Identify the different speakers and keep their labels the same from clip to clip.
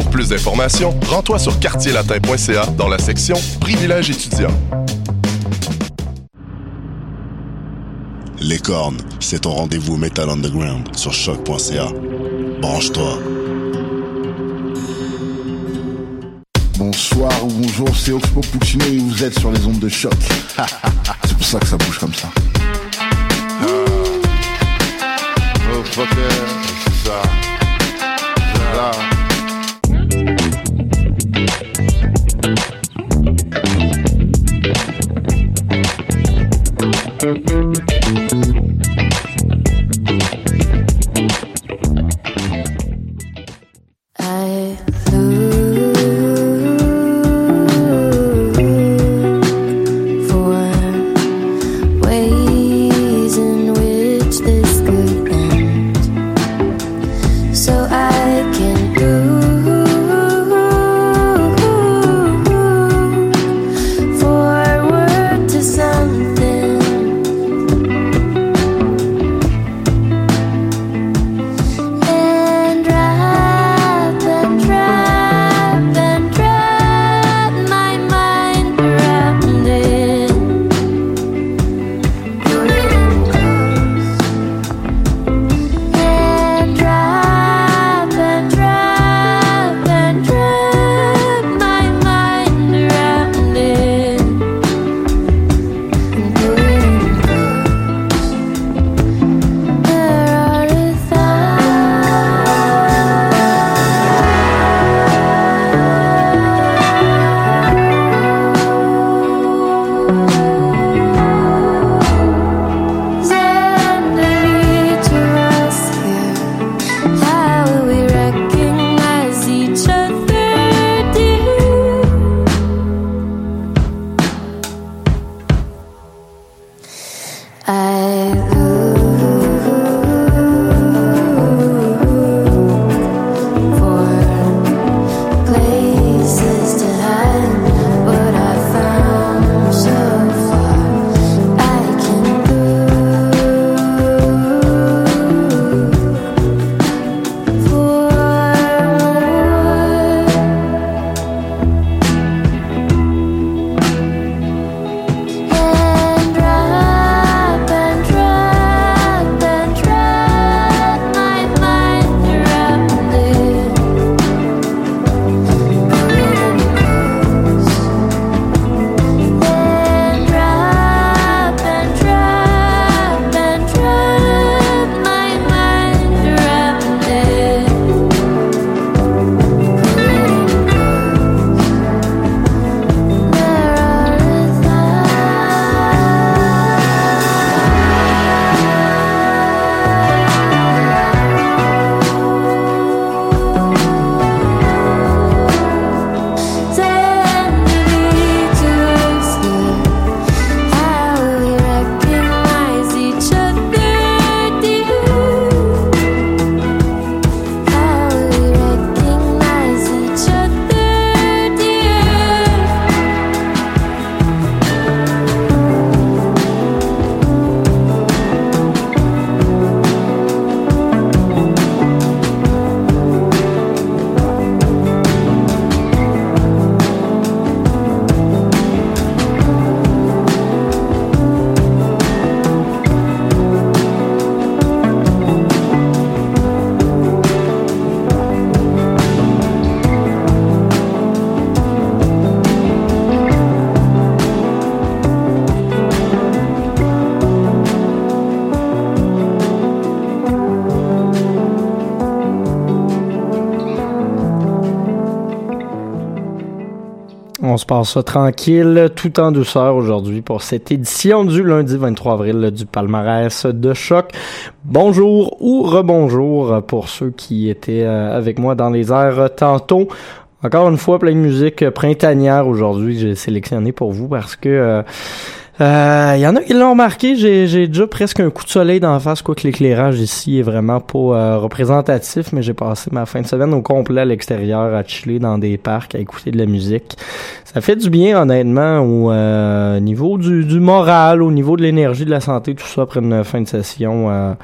Speaker 1: Pour plus d'informations, rends-toi sur quartierlatin.ca dans la section Privilèges étudiants.
Speaker 2: Les cornes, c'est ton rendez-vous Metal Underground sur choc.ca. Branche-toi.
Speaker 3: Bonsoir ou bonjour, c'est Oxpo Puccino et vous êtes sur les ondes de choc. c'est pour ça que ça bouge comme ça.
Speaker 4: Oh, fucker, c'est ça. C'est ça.
Speaker 5: Passe tranquille, tout en douceur aujourd'hui pour cette édition du lundi 23 avril du palmarès de choc. Bonjour ou rebonjour pour ceux qui étaient euh, avec moi dans les airs tantôt. Encore une fois, plein de musique printanière aujourd'hui j'ai sélectionné pour vous parce que euh, il euh, y en a qui l'ont remarqué, j'ai déjà presque un coup de soleil la face, quoique l'éclairage ici est vraiment pas euh, représentatif, mais j'ai passé ma fin de semaine au complet à l'extérieur, à chiller dans des parcs, à écouter de la musique. Ça fait du bien, honnêtement, au euh, niveau du, du, moral, au niveau de l'énergie, de la santé, tout ça après une fin de session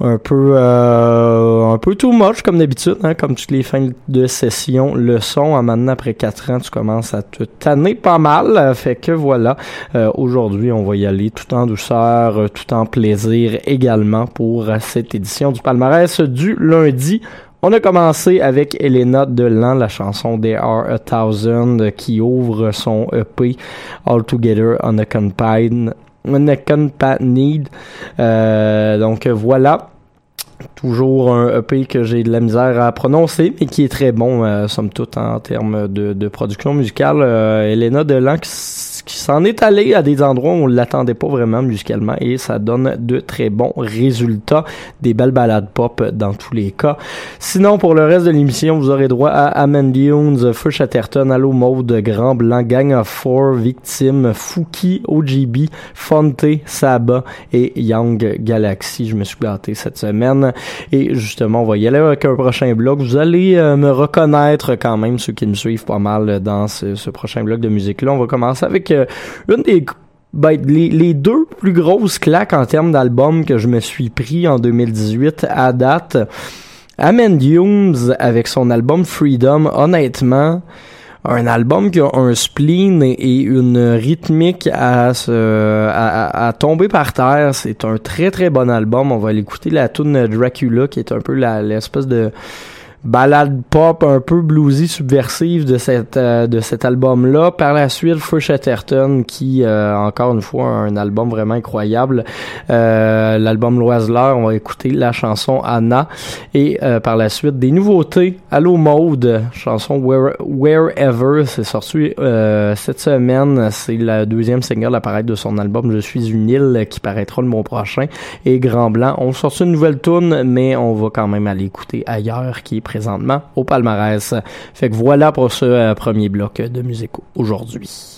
Speaker 5: un peu euh, un peu too much comme d'habitude, hein, comme toutes les fins de session le sont. Maintenant, après quatre ans, tu commences à te tanner pas mal. Fait que voilà, euh, aujourd'hui, on va y aller tout en douceur, euh, tout en plaisir également pour cette édition du palmarès du lundi. On a commencé avec Elena Delan, la chanson There Are a Thousand, qui ouvre son EP All Together on a Compine Need. Euh, donc voilà. Toujours un EP que j'ai de la misère à prononcer, mais qui est très bon, euh, somme toute, en termes de, production musicale. Euh, Elena Delan, qui s'en est allé à des endroits où on l'attendait pas vraiment musicalement et ça donne de très bons résultats, des belles balades pop dans tous les cas. Sinon, pour le reste de l'émission, vous aurez droit à Amand Dunes, Feu Chatterton, Allo Mode, Grand Blanc, Gang of Four, Victime, Fouki, OGB, Fonte, Saba et Young Galaxy. Je me suis gâté cette semaine et justement, on va y aller avec un prochain blog. Vous allez euh, me reconnaître quand même, ceux qui me suivent pas mal dans ce, ce prochain blog de musique-là. On va commencer avec une des ben, les, deux plus grosses claques en termes d'albums que je me suis pris en 2018 à date, Amen Dunes avec son album Freedom, honnêtement, un album qui a un spleen et une rythmique à, se, à, tomber par terre. C'est un très très bon album. On va l'écouter la tune Dracula qui est un peu l'espèce de balade pop un peu bluesy subversive de cette euh, de cet album là par la suite Fresh Chatterton qui euh, encore une fois un album vraiment incroyable. Euh, l'album Loiseleur on va écouter la chanson Anna. Et par la suite des nouveautés. Allo Mode chanson Wherever c'est sorti cette semaine. C'est la deuxième single à paraître de son album Je suis une île qui paraîtra le mois prochain. Et Grand Blanc on sorti une nouvelle tune mais on va quand même aller écouter ailleurs qui est au palmarès. Fait que voilà pour ce euh, premier bloc de musique aujourd'hui.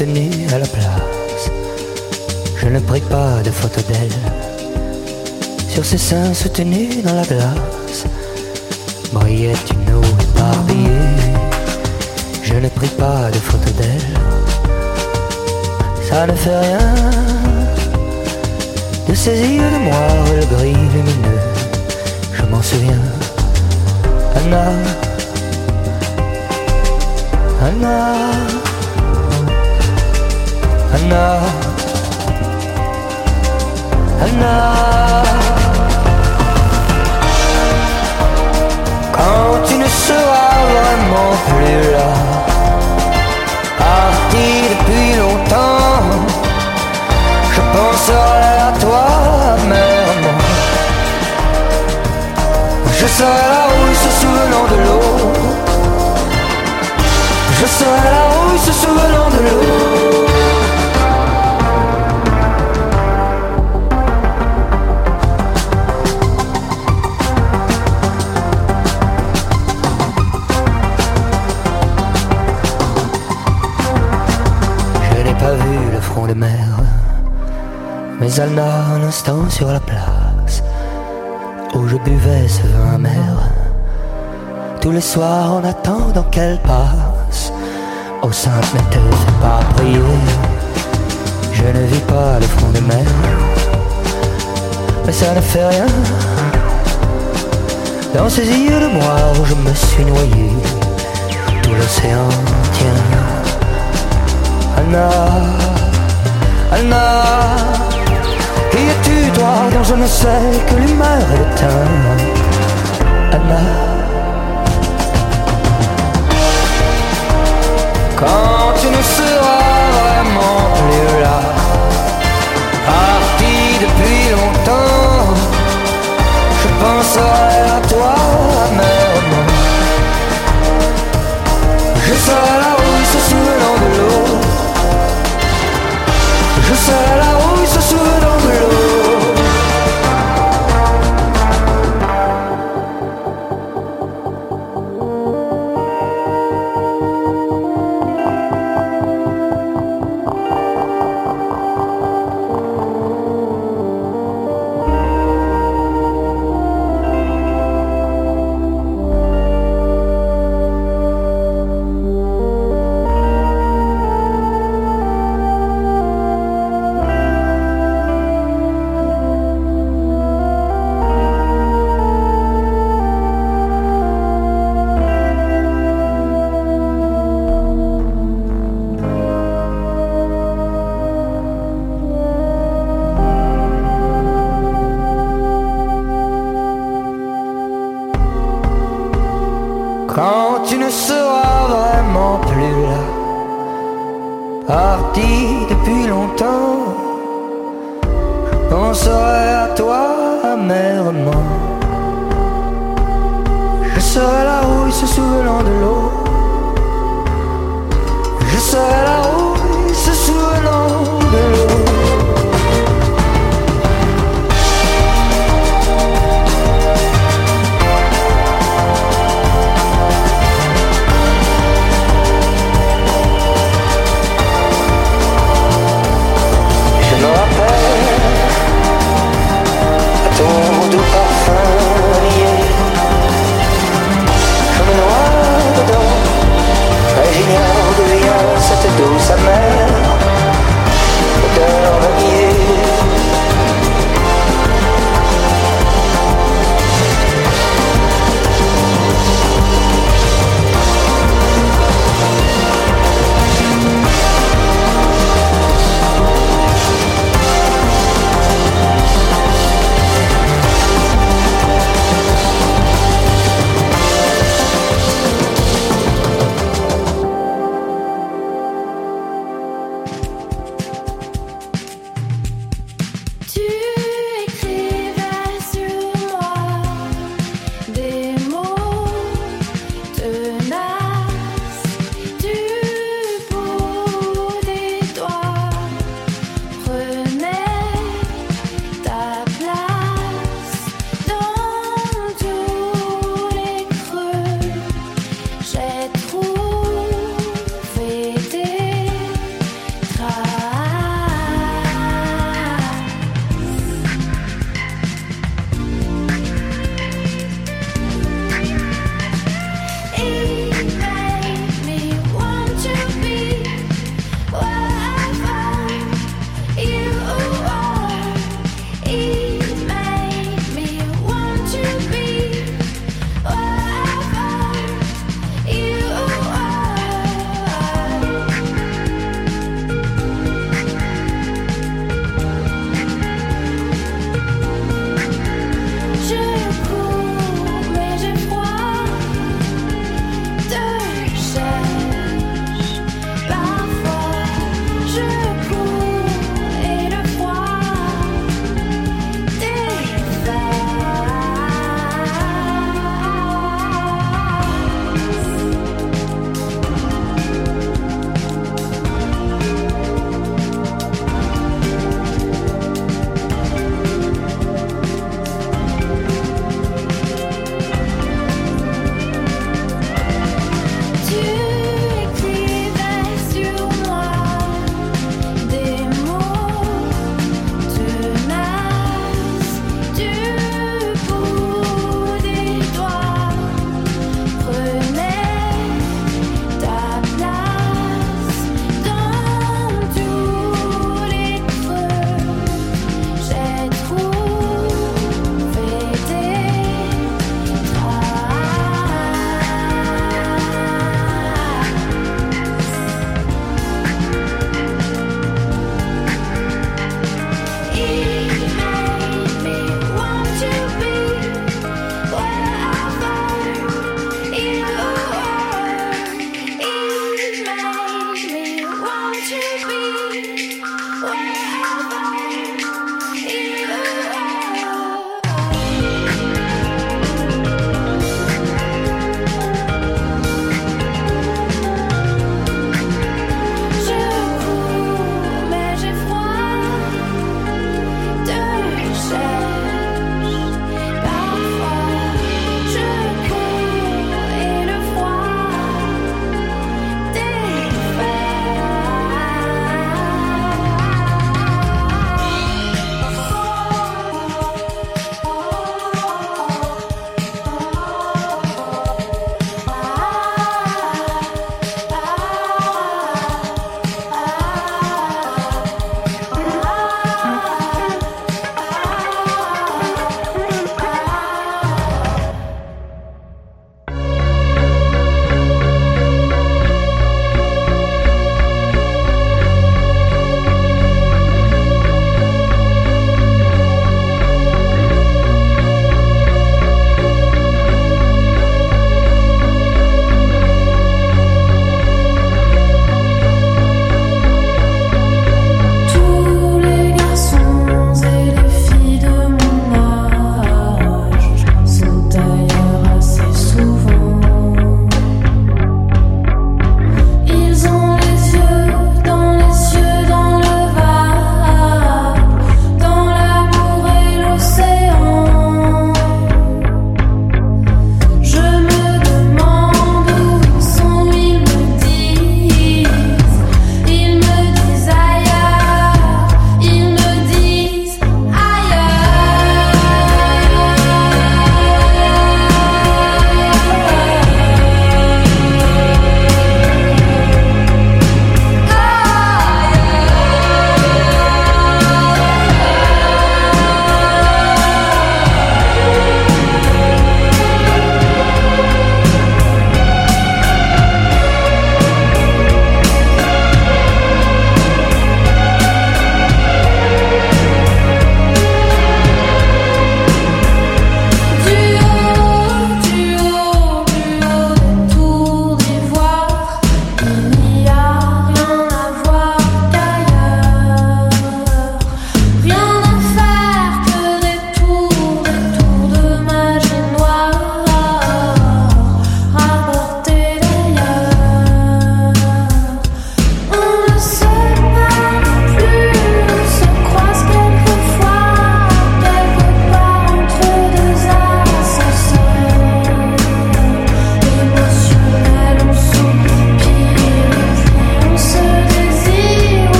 Speaker 6: À la place. Je ne pris pas de photo d'elle. Sur ses seins soutenus dans la glace, brillait une eau éparpillée. Je ne pris pas de photo d'elle. Ça ne fait rien de ses yeux de moire, le gris lumineux. Je m'en souviens. Anna, Anna, Anna, Anna. Quand tu ne seras vraiment plus là, parti depuis longtemps, je penserai à toi, mère. Je serai là où se souvenant de l'eau. Je serai là où se souvenant de l'eau. Mer, mais elle n'a un instant sur la place où je buvais ce vin amer. Tous les soirs en attendant qu'elle passe, Ô sainte ne te fais pas prier. Je ne vis pas le front de mer, mais ça ne fait rien. Dans ces yeux de moi où je me suis noyé, tout l'océan tient. Anna, Anna, qui es-tu toi dont je ne sais que l'humeur est le teint Anna Quand tu ne seras vraiment plus là Parti depuis longtemps Je penserai à toi amèrement Je serai là où se souvenant Je serai Je serai là où se souvenant de l'eau. Je serai là où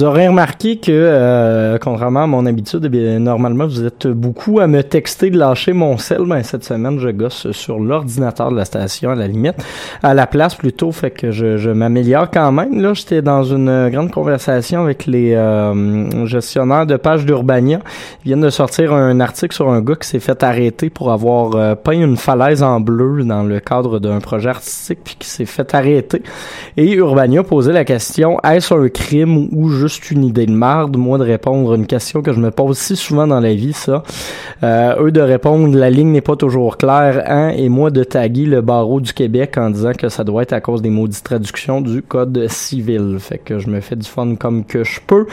Speaker 5: Vous aurez remarqué que, euh, contrairement à mon habitude, eh bien, normalement, vous êtes beaucoup à me texter de lâcher mon sel. Ben, cette semaine, je gosse sur l'ordinateur de la station, à la limite. À la place, plutôt, fait que je, je m'améliore quand même. Là, j'étais dans une grande conversation avec les euh, gestionnaires de pages d'Urbania. Ils viennent de sortir un article sur un gars qui s'est fait arrêter pour avoir euh, peint une falaise en bleu dans le cadre d'un projet artistique, puis qui s'est fait arrêter. Et Urbania posait la question, est-ce un crime ou juste une idée de marde, moi de répondre à une question que je me pose si souvent dans la vie, ça. Euh, eux de répondre la ligne n'est pas toujours claire, hein, et moi de taguer le barreau du Québec en disant que ça doit être à cause des maudites traductions du code civil. Fait que je me fais du fun comme que je peux.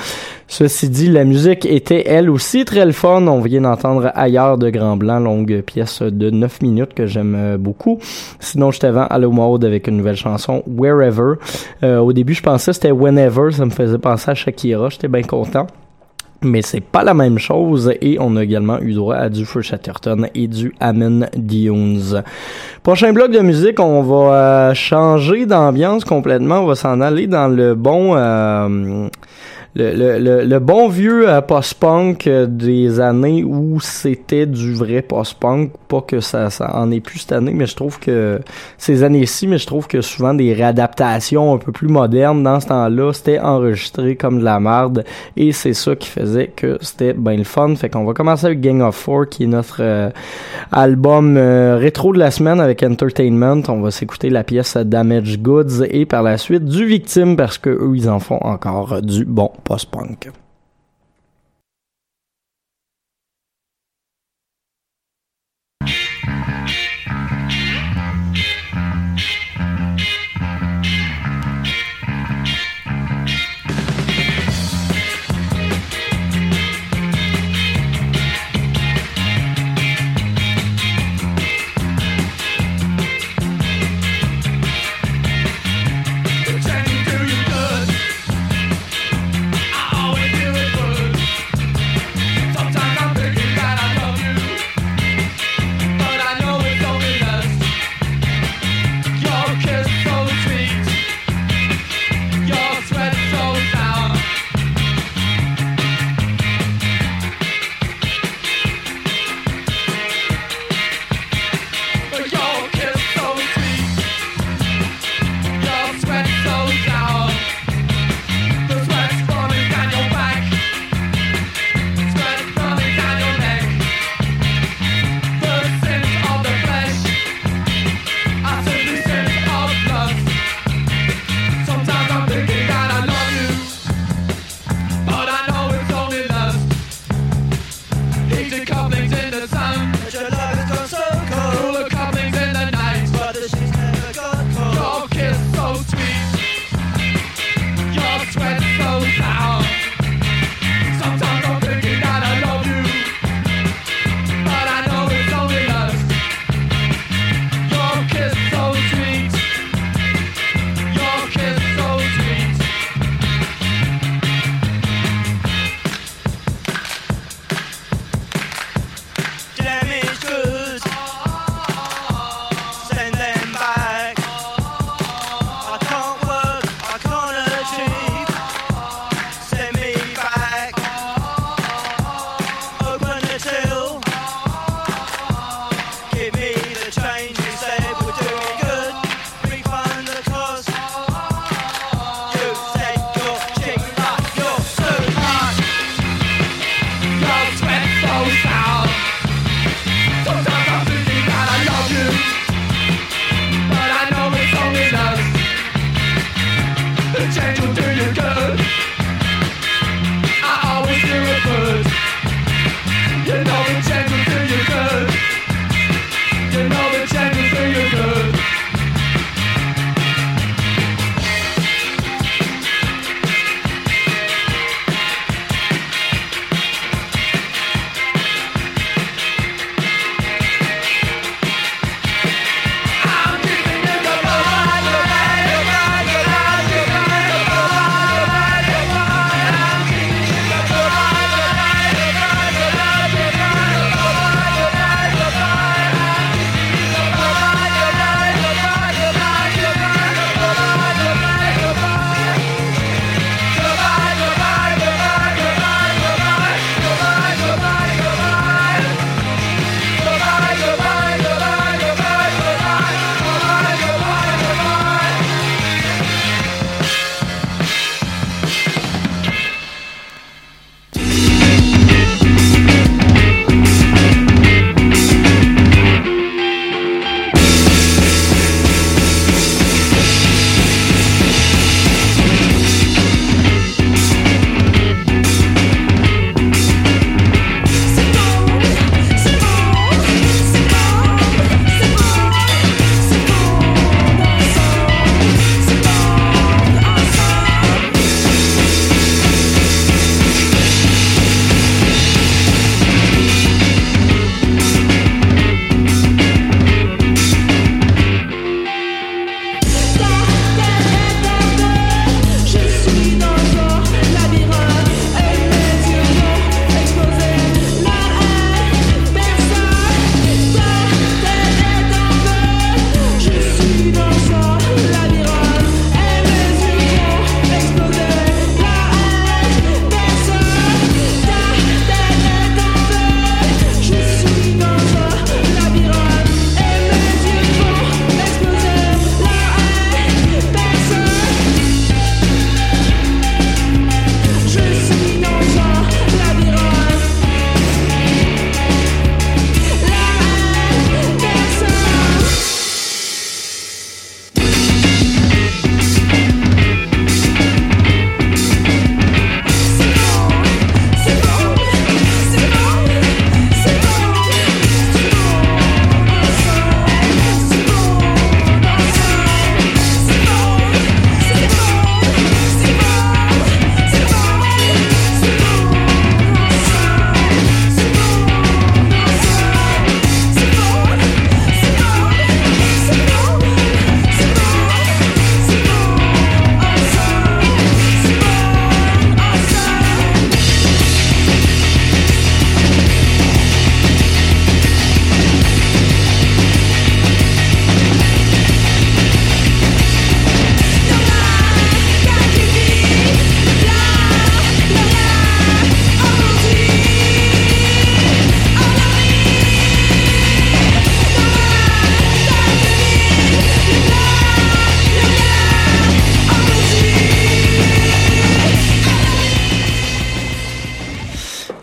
Speaker 5: Ceci dit, la musique était elle aussi très le fun. On vient d'entendre ailleurs de Grand Blanc, longue pièce de 9 minutes que j'aime euh, beaucoup. Sinon, j'étais avant Hello Mode avec une nouvelle chanson, Wherever. Euh, au début, je pensais c'était Whenever, ça me faisait penser à J'étais bien content. Mais c'est pas la même chose et on a également eu droit à du Fur Chatterton et du Amen Dunes. Prochain bloc de musique, on va euh, changer d'ambiance complètement. On va s'en aller dans le bon euh, le, le, le, bon vieux euh, post-punk euh, des années où c'était du vrai post-punk. Pas que ça, ça en est plus cette année, mais je trouve que ces années-ci, mais je trouve que souvent des réadaptations un peu plus modernes dans ce temps-là, c'était enregistré comme de la merde. Et c'est ça qui faisait que c'était bien le fun. Fait qu'on va commencer avec Gang of Four, qui est notre euh, album rétro de la semaine avec Entertainment. On va s'écouter la pièce Damage Goods et par la suite du Victime parce que eux, ils en font encore du bon post-punk.
Speaker 7: Always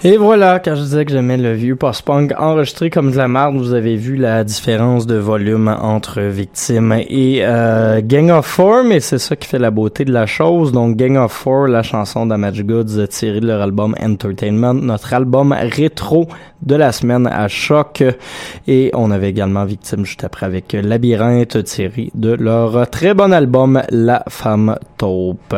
Speaker 5: Et voilà, quand je disais que j'aimais le vieux post-punk enregistré comme de la merde, vous avez vu la différence de volume entre Victime et euh, Gang of Four, mais c'est ça qui fait la beauté de la chose. Donc Gang of Four, la chanson d'Amage Goods tirée de leur album Entertainment, notre album rétro de la semaine à choc. Et on avait également Victime juste après avec Labyrinthe tiré de leur très bon album La Femme Taupe.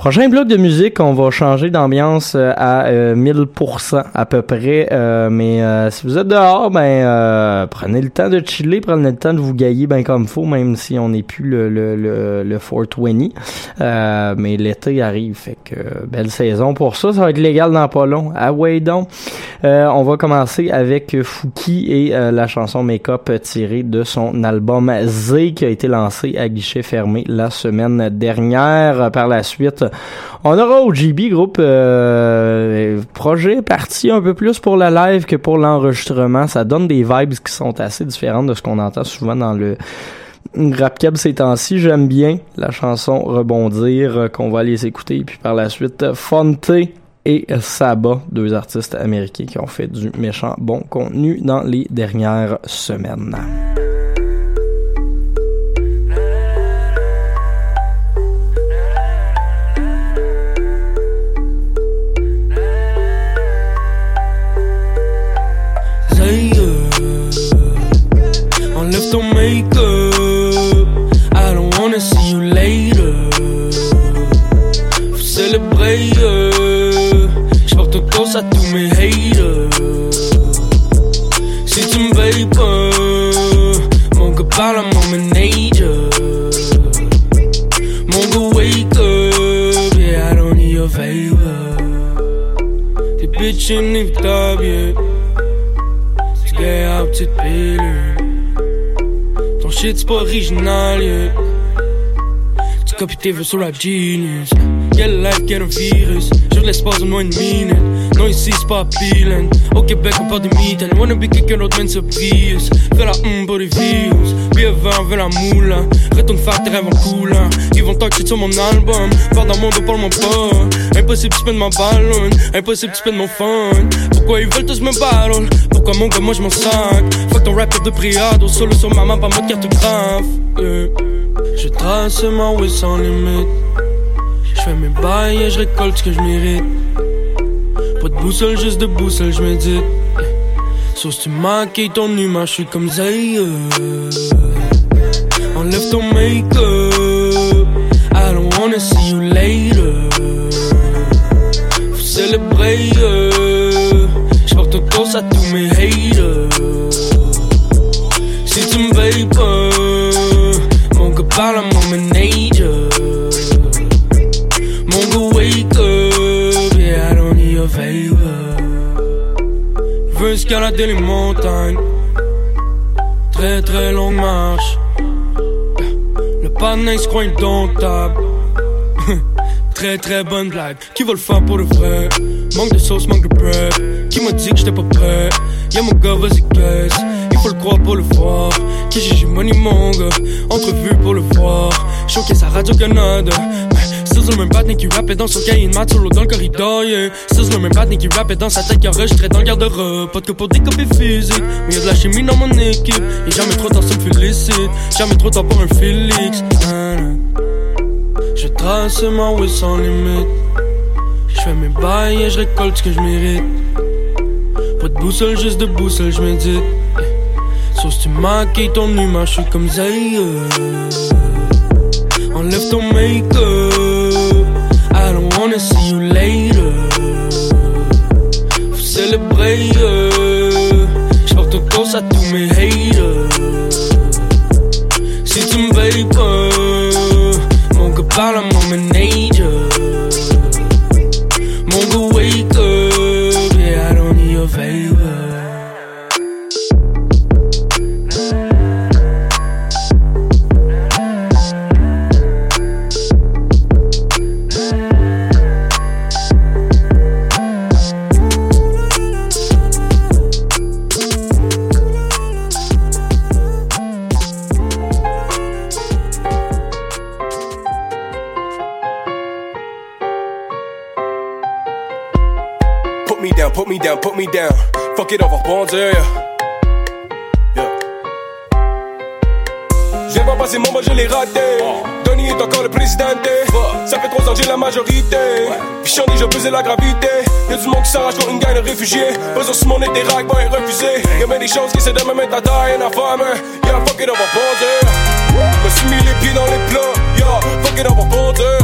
Speaker 5: Prochain bloc de musique, on va changer d'ambiance euh, à euh, 1000% à peu près. Euh, mais euh, si vous êtes dehors, ben euh, prenez le temps de chiller, prenez le temps de vous gailler bien comme faut, même si on n'est plus le, le, le, le 420. mais l'été arrive, fait que belle saison pour ça. Ça va être légal dans pas long. Ah ouais donc. on va commencer avec Fouki et la chanson Make Up tirée de son album Z qui a été lancé à guichet fermé la semaine dernière. Par la suite, on aura au GB groupe euh, projet parti un peu plus pour la live que pour l'enregistrement. Ça donne des vibes qui sont assez différentes de ce qu'on entend souvent dans le rap cab ces temps-ci. J'aime bien la chanson Rebondir euh, qu'on va aller écouter. Puis par la suite, Fonte et Saba, deux artistes américains qui ont fait du méchant bon contenu dans les dernières semaines.
Speaker 7: Enlève ton make-up I don't wanna see you later. Faut célébrer. J'porte cause à tous mes haters. Si tu me pas Mon gars parle à mon manager. Mon gars wake up Yeah, I don't need your favor. T'es bitch inévitable, yeah À petite pilule. Ton shit c'est pas original, yeah. Tu copies tes vœux sur la genius. Quelle life, quel virus. Jure l'espace de moins une minute Non ici c'est pas appealing. Au Québec on parle de mitaine Wanna be quelqu'un d'autre mais c'est Prius Fais la hum pour les views. Billet 20, veux la moule Retourne faire tes rêves en coulant. Ils vont shit sur mon album. Parle dans mon dos, parle-moi pas. Impossible tu spends ma ballon. Impossible tu spends mon fun. Pourquoi ils veulent tous me battle Mon gars moi je m'en sac? Fuck ton rap de priado Solo sur ma main pas mode cartographe yeah. Je trace ma way sans limite. Je fais mes bails et je récolte ce que je mérite. Pas de boussole, juste de boussole, je médite. Sauf si tu maquilles ton humain, je suis comme Zay Enlève ton make-up. I don't wanna see you later. Faut célébrer euh. Mes haters. Me veilles pas Mon gars parle à mon manager. Mon gars wake up Yeah, I don't need your favor. Veux escalader les montagnes. Très très longue marche. Le panneau se croit indomptable. Très très bonne blague. Qui va le faire pour le vrai? Manque de sauce, manque de bread. Qui m'a dit que j'étais pas prêt? Y'a mon gars, vas-y caisse Il faut le croire pour le voir j'ai money mon gars Entrevue pour le voir Choqué sa radio Canada Still le même batnik qui rappait dans son cahier de maths solo dans le corridor, yeah. Still le même batnik qui rappait dans sa tête qui enregistrait dans le garde-robe. Pas que pour des copies physiques, mais y'a de la chimie dans mon équipe. Et jamais trop tard, ça me félicite. Jamais trop tard pour un Félix. Je trace ma way sans limite. Je fais mes bails et je récolte ce que je mérite. Pas de boussole, juste de boussole, je médite. Sauf si tu maquilles ton humain, je suis comme Zay. Enlève ton make-up I don't wanna see you later
Speaker 8: Pesais la gravité. Y'a du monde qui s'arrache comme une gang de réfugiés. Besoin sur mon des rags, ben refusé. Y'a bien des choses qui essaient de me mettre à taille, and à femme. Yeah, fuck it, on va bondir. Me suis mis les pieds dans les plats. Yeah, fuck it, on va bondir.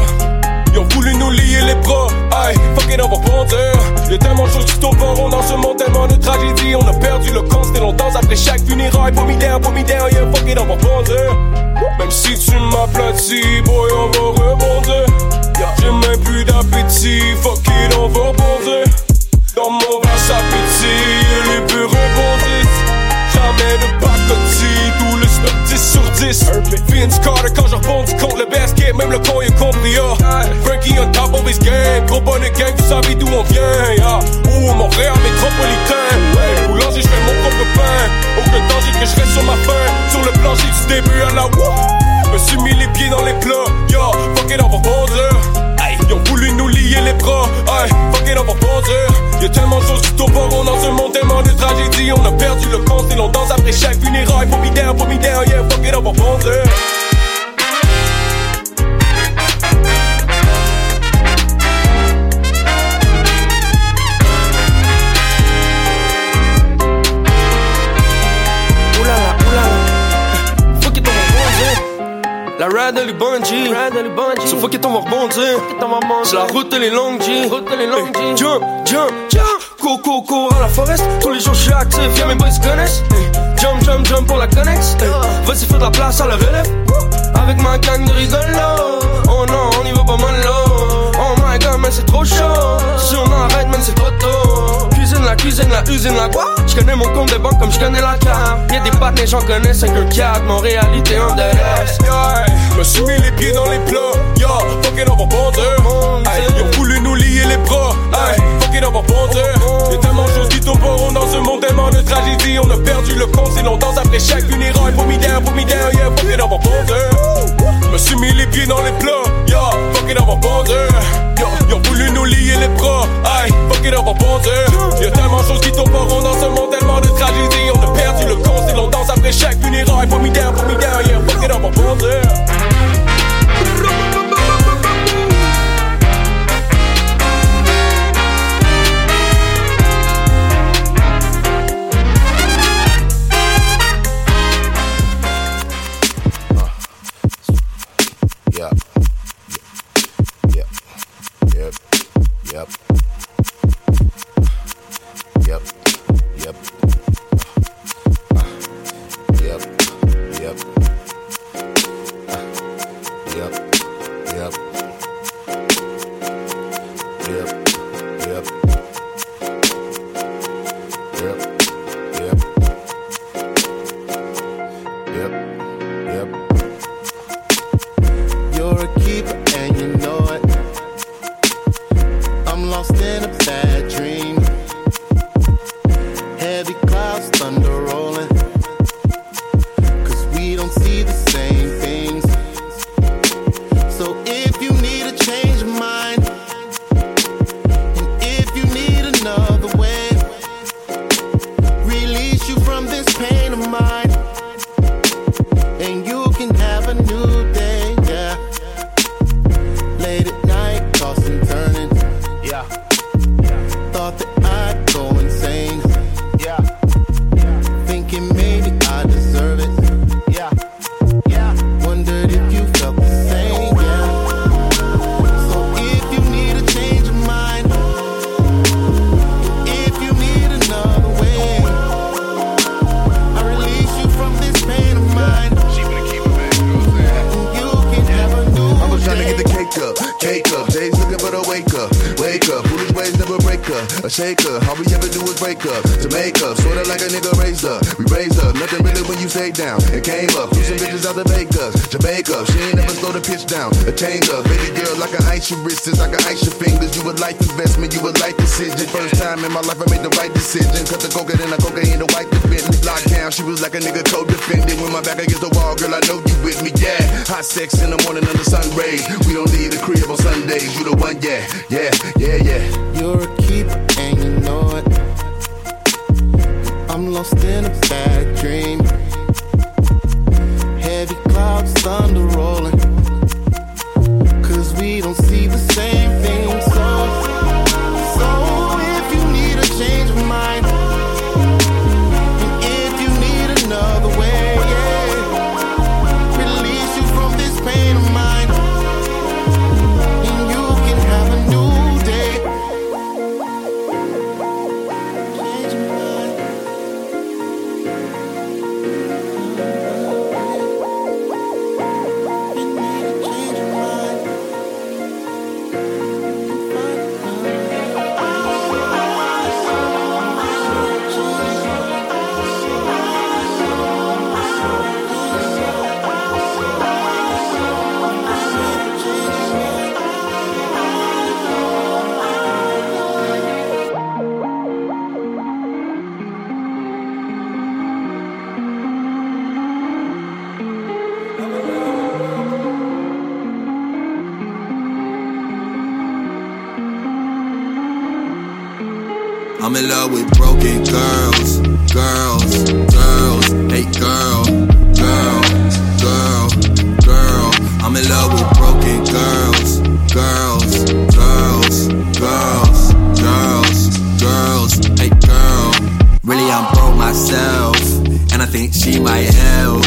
Speaker 8: Ils ont voulu nous lier les bras, aïe, fuck it, on va bondir. Y'a tellement de choses qui tournent pas rond dans ce monde, tellement de tragédies. On a perdu le compte, c'était longtemps après chaque funéraille. Put me down, put me down, yeah, fuck it, on va bondir. Même si tu m'aplatis, boy, on va rebondir. J'ai même plus d'appétit, fuck it, on va rebondir. Dans mon verre, ça pétille, les bureaux rebondissent. Jamais de pacotille, tout le stock 10 sur 10. Vince Carter quand je rebondis contre le basket, même le con a compris, oh. Frankie on top of his game, gros bonnet gang, vous savez d'où on vient, yeah. Ouh, Montréal métropolitain, ouais. Boulanger, je fais mon propre pain. Aucun danger que je reste sur ma faim. Sur le plancher du début à la wouh. Me suis mis les pieds dans les plats, yo. Fuck it, on va bondir. Voulu nous lier les bras, aïe, fuck it, on va. Y'a tellement de choses qui pas rond dans ce monde, tellement de tragédies. On a perdu le compte et l'on danse après chaque funéraille. Put me down, put me down, yeah, fuck it, on va bondir.
Speaker 7: La ride, elle est bungee. So fuck it, on va rebondir. C'est la route, elle est longue, G. Hey, Jump, jump, jump. Coco, cours à la forest. Tous les jours, je suis actif. Y'a mes boys connaissent. Hey, Jump, jump, jump pour la connex. Hey, Vas-y, fais de la place à la relève. Avec ma gang de rigolos. Oh non, on y va pas mal low. Oh my god, man, c'est trop chaud. Si on arrête, man, c'est trop tôt. La cuisine, la usine, la quoi? Je connais mon compte de banque comme je connais la carte. Y'a des pattes, les gens connaissent 5 un 4. Mon réalité en DRS.
Speaker 8: Me suis les pieds dans les plats, yo, fuck it, on va. Aïe, Ils ont voulu nous lier les bras, aïe, fuck it, on va bondir. Y'a tellement de choses qui pas rond dans ce monde, tellement de tragédies. On a perdu le compte, c'est longtemps après chaque funéraille. Put me down, put me yeah, fuck it, on va. Me suis mis les pieds dans les plats, yo, fuck it, on va bondir. Yo, Ils ont voulu nous lier les bras, aïe, fuck it, on va bondir. Y'a tellement de choses qui tournent pas rond dans ce monde, tellement de tragédies. On a perdu le compte, c'est longtemps après chaque put me down, yeah, fuck it, on va bondir.
Speaker 2: life investment, you a life decision. First time in my life I made the right decision. Cut the coca, then I cocaine the white defendant. Locked down, she was like a nigga co-defendant. With my back against the wall, girl, I know you with me, yeah. Hot sex in the morning under sun rays. We don't leave the crib on Sundays. You the one, yeah, yeah, yeah, yeah.
Speaker 4: You're a keeper and you know it.
Speaker 2: I'm lost in a bad dream. Heavy clouds, thunder rolling. Cause we don't see the girls, girls, girls. Hey, girl, girl, girl, girl. I'm in love with broken girls, girls, girls, girls, girls, girls. Hey, girl. Really, I'm broke myself, and I think she might help.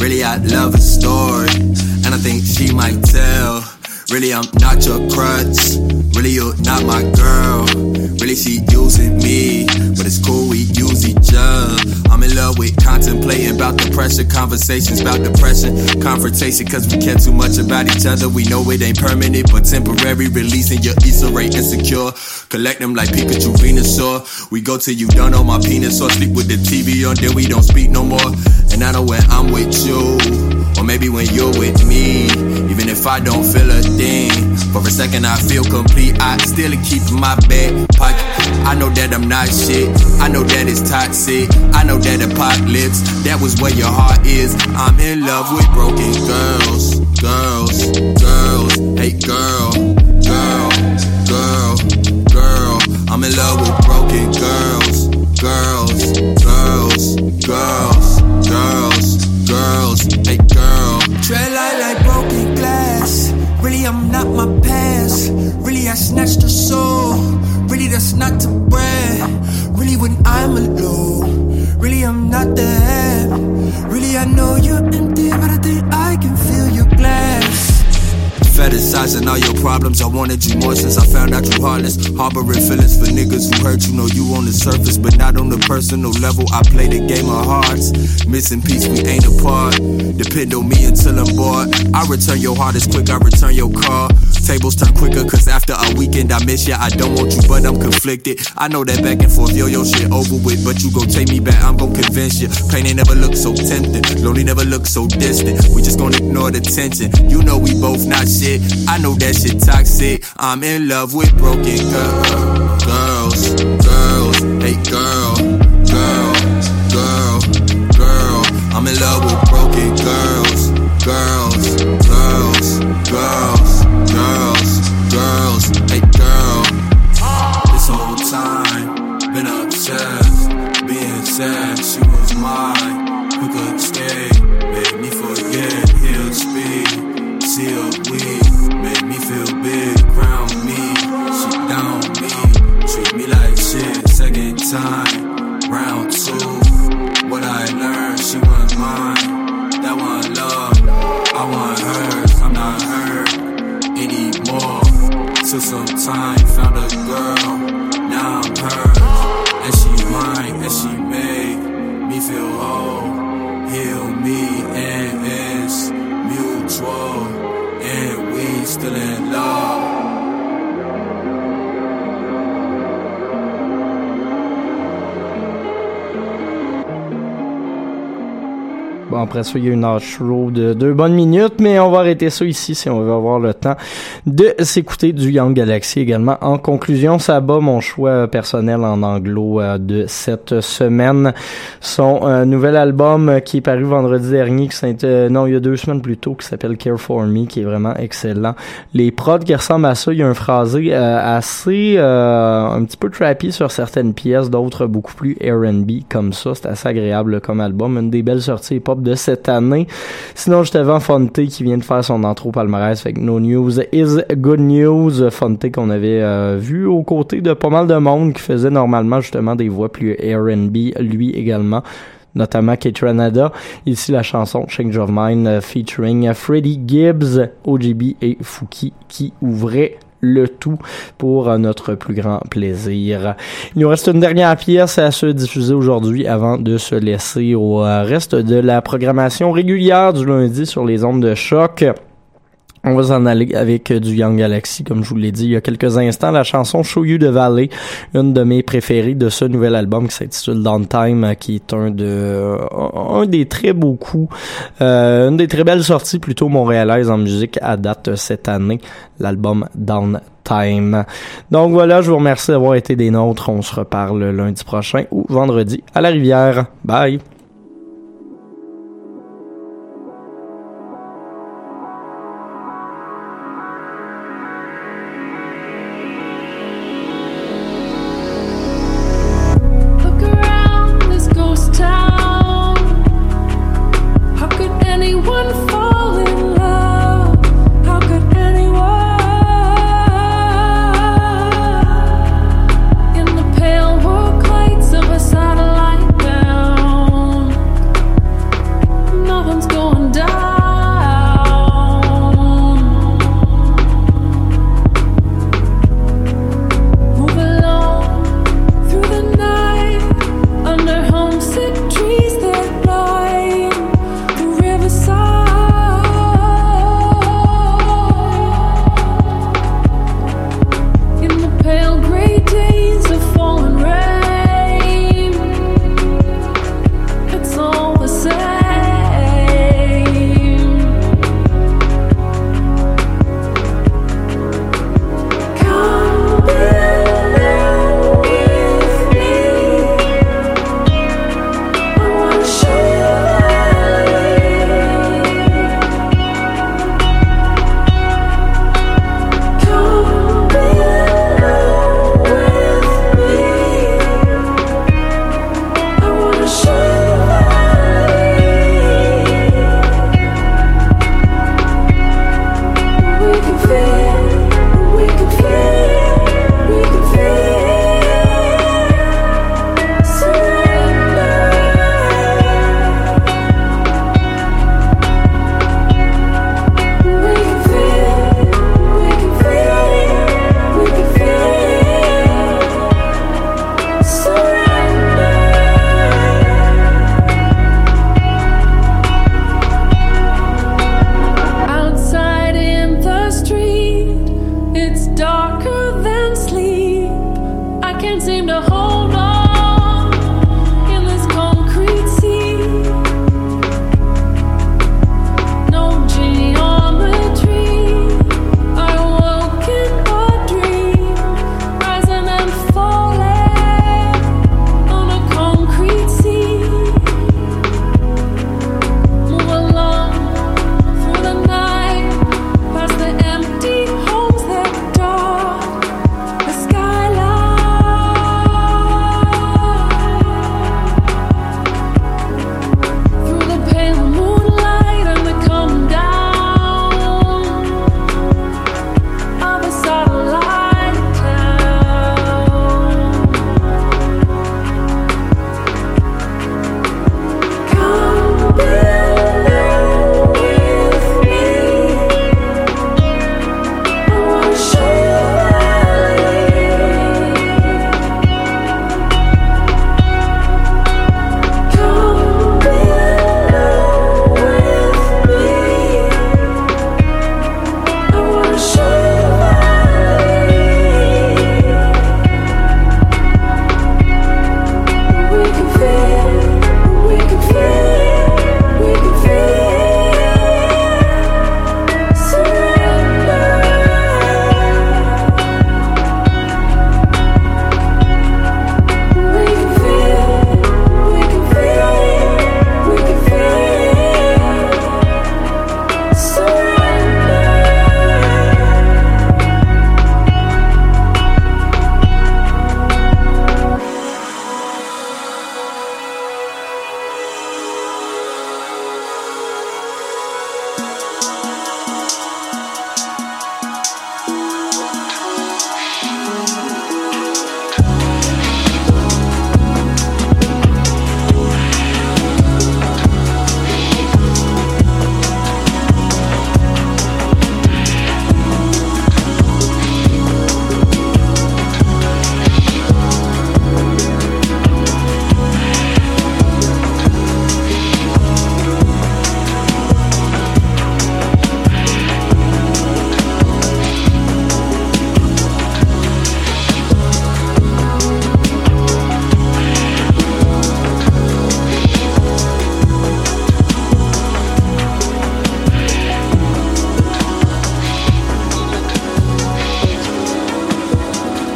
Speaker 2: Really, I love a story, and I think she might tell. Really, I'm not your crutch. Really, you're not my girl. Really, she using me, but it's cool, we use each other. I'm in love with contemplating about the pressure, conversations about depression, confrontation, cause we care too much about each other. We know it ain't permanent, but temporary. Releasing your Issa Rae insecure. Collect them like Pikachu Venusaur. We go till you done on my penis or sleep with the TV on, then we don't speak no more. And I know when I'm with you, or maybe when you're with me, even if I don't feel a thing. For a second I feel complete, I still keep my back pocket. I know that I'm not shit, I know that it's toxic, I know that apocalypse, that was where your heart is. I'm in love with broken girls, girls, girls, hey girl, girl, girl, girl. I'm in love with broken girls, girls, girls, girls, girls, girls, hey girl.
Speaker 9: I'm not my past. Really, I snatched her soul. Really, that's not to brag. Really, when I'm alone. Really, I'm not that. Really, I know you're empty, but I think I can feel your glass.
Speaker 2: Fetishizing all your problems, I wanted you more since I found out you heartless. Harboring feelings for niggas who hurt you, know you on the surface, but not on the personal level. I play the game of hearts. Missing piece, we ain't apart. Depend on me until I'm bored. I return your heart as quick, I return your call. Tables turn quicker, cause after a weekend I miss ya. I don't want you, but I'm conflicted. I know that back and forth, yo, yo, shit over with, but you gon' take me back, I'm gon' convince you. Pain ain't never looked so tempting, lonely never looked so distant. We just gon' ignore the tension. You know we both not shit. I know that shit toxic. I'm in love with broken girls, girls,
Speaker 5: après ça, il y a une outro de deux bonnes minutes, mais on va arrêter ça ici si on veut avoir le temps de s'écouter du Young Galaxy également. En conclusion, ça bat mon choix personnel en anglo euh, de cette semaine. Son euh, nouvel album euh, qui est paru vendredi dernier, qui euh, non, il y a deux semaines plus tôt, qui s'appelle Care For Me, qui est vraiment excellent. Les prods qui ressemblent à ça, il y a un phrasé euh, assez, euh, un petit peu trappy sur certaines pièces, d'autres beaucoup plus R&B comme ça. C'est assez agréable comme album. Une des belles sorties pop de cette année. Sinon, juste avant Fonte qui vient de faire son intro palmarès avec No News is Good News. Fonte qu'on avait euh, vu aux côtés de pas mal de monde qui faisait normalement justement des voix plus R&B, lui également notamment Kate Ranada. Ici, la chanson Change of Mind euh, featuring Freddie Gibbs, OGB et Fouki qui ouvrait le tout pour euh, notre plus grand plaisir. Il nous reste une dernière pièce à se diffuser aujourd'hui avant de se laisser au reste de la programmation régulière du lundi sur les ondes de choc. On va s'en aller avec du Young Galaxy, comme je vous l'ai dit il y a quelques instants, la chanson Show You the Valley, une de mes préférées de ce nouvel album qui s'intitule Downtime, euh, qui est un de un des très beaux coups, euh, une des très belles sorties plutôt montréalaises en musique à date cette année, l'album Downtime. Donc voilà, je vous remercie d'avoir été des nôtres. On se reparle lundi prochain ou vendredi à la rivière. Bye!